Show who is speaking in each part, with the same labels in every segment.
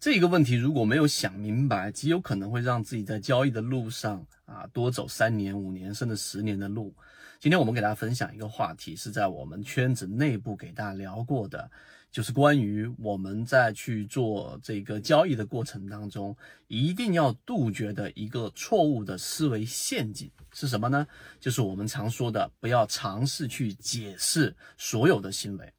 Speaker 1: 这个问题如果没有想明白，极有可能会让自己在交易的路上啊多走三年、五年甚至十年的路。今天我们给大家分享一个话题，是在我们圈子内部给大家聊过的，就是关于我们在去做这个交易的过程当中，一定要杜绝的一个错误的思维陷阱是什么呢？就是我们常说的，不要尝试去解释所有的行为。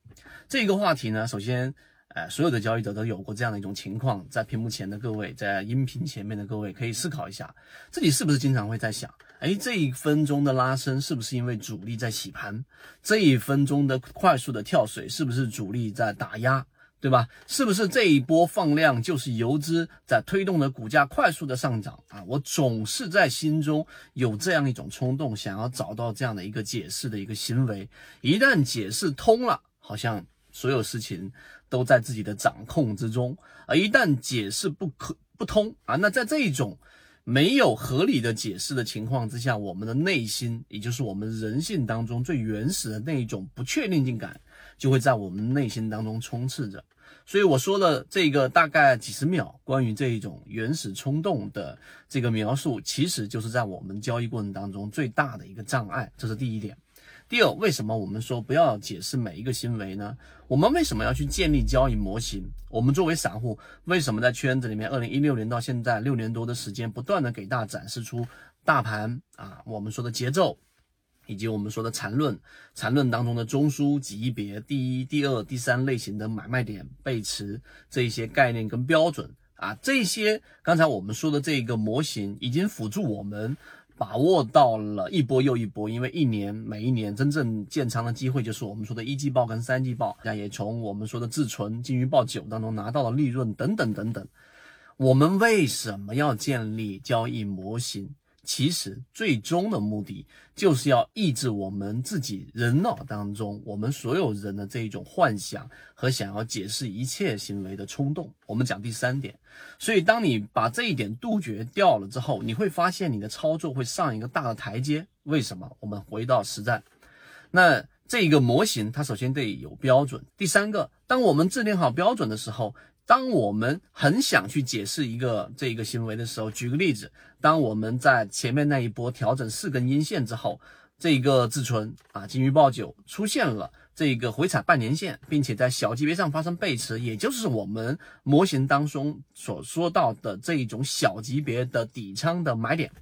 Speaker 1: 这个话题呢，首先。哎，所有的交易者都有过这样的一种情况，在屏幕前的各位，在音频前面的各位，可以思考一下，自己是不是经常会在想，哎，这一分钟的拉升是不是因为主力在洗盘？这一分钟的快速的跳水是不是主力在打压？对吧？是不是这一波放量就是游资在推动的股价快速的上涨啊？我总是在心中有这样一种冲动，想要找到这样的一个解释的一个行为，一旦解释通了，好像。所有事情都在自己的掌控之中，而一旦解释不可不通啊，那在这一种没有合理的解释的情况之下，我们的内心，也就是我们人性当中最原始的那一种不确定性感，就会在我们内心当中充斥着。所以我说了这个大概几十秒关于这一种原始冲动的这个描述，其实就是在我们交易过程当中最大的一个障碍，这是第一点。第二，为什么我们说不要解释每一个行为呢？我们为什么要去建立交易模型？我们作为散户，为什么在圈子里面，二零一六年到现在六年多的时间，不断的给大家展示出大盘啊，我们说的节奏，以及我们说的缠论，缠论当中的中枢级别，第一、第二、第三类型的买卖点、背驰这一些概念跟标准啊，这些刚才我们说的这个模型，已经辅助我们。把握到了一波又一波，因为一年每一年真正建仓的机会就是我们说的一季报跟三季报，那也从我们说的自存金鱼报九当中拿到了利润等等等等。我们为什么要建立交易模型？其实最终的目的就是要抑制我们自己人脑当中我们所有人的这一种幻想和想要解释一切行为的冲动。我们讲第三点，所以当你把这一点杜绝掉了之后，你会发现你的操作会上一个大的台阶。为什么？我们回到实战，那这个模型它首先得有标准。第三个，当我们制定好标准的时候。当我们很想去解释一个这个行为的时候，举个例子，当我们在前面那一波调整四根阴线之后，这一个自存啊金鱼报九出现了这个回踩半年线，并且在小级别上发生背驰，也就是我们模型当中所说到的这一种小级别的底仓的买点。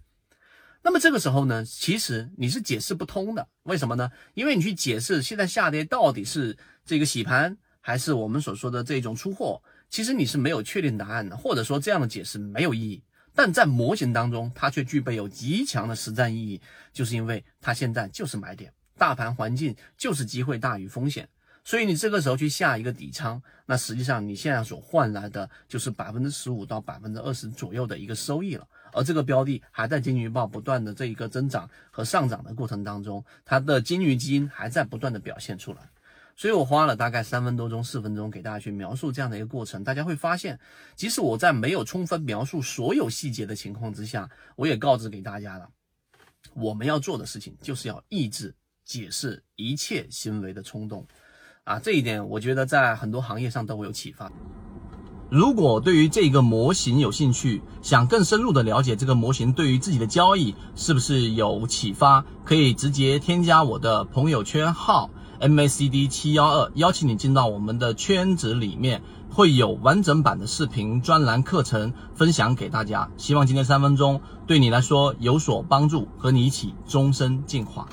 Speaker 1: 那么这个时候呢，其实你是解释不通的，为什么呢？因为你去解释现在下跌到底是这个洗盘，还是我们所说的这种出货。其实你是没有确定答案的，或者说这样的解释没有意义，但在模型当中，它却具备有极强的实战意义，就是因为它现在就是买点，大盘环境就是机会大于风险，所以你这个时候去下一个底仓，那实际上你现在所换来的就是百分之十五到百分之二十左右的一个收益了，而这个标的还在金鱼报不断的这一个增长和上涨的过程当中，它的金鱼基因还在不断的表现出来。所以我花了大概三分多钟、四分钟给大家去描述这样的一个过程，大家会发现，即使我在没有充分描述所有细节的情况之下，我也告知给大家了，我们要做的事情就是要抑制解释一切行为的冲动，啊，这一点我觉得在很多行业上都会有启发。如果对于这个模型有兴趣，想更深入的了解这个模型对于自己的交易是不是有启发，可以直接添加我的朋友圈号。MACD 七幺二，邀请你进到我们的圈子里面，会有完整版的视频专栏课程分享给大家。希望今天三分钟对你来说有所帮助，和你一起终身进化。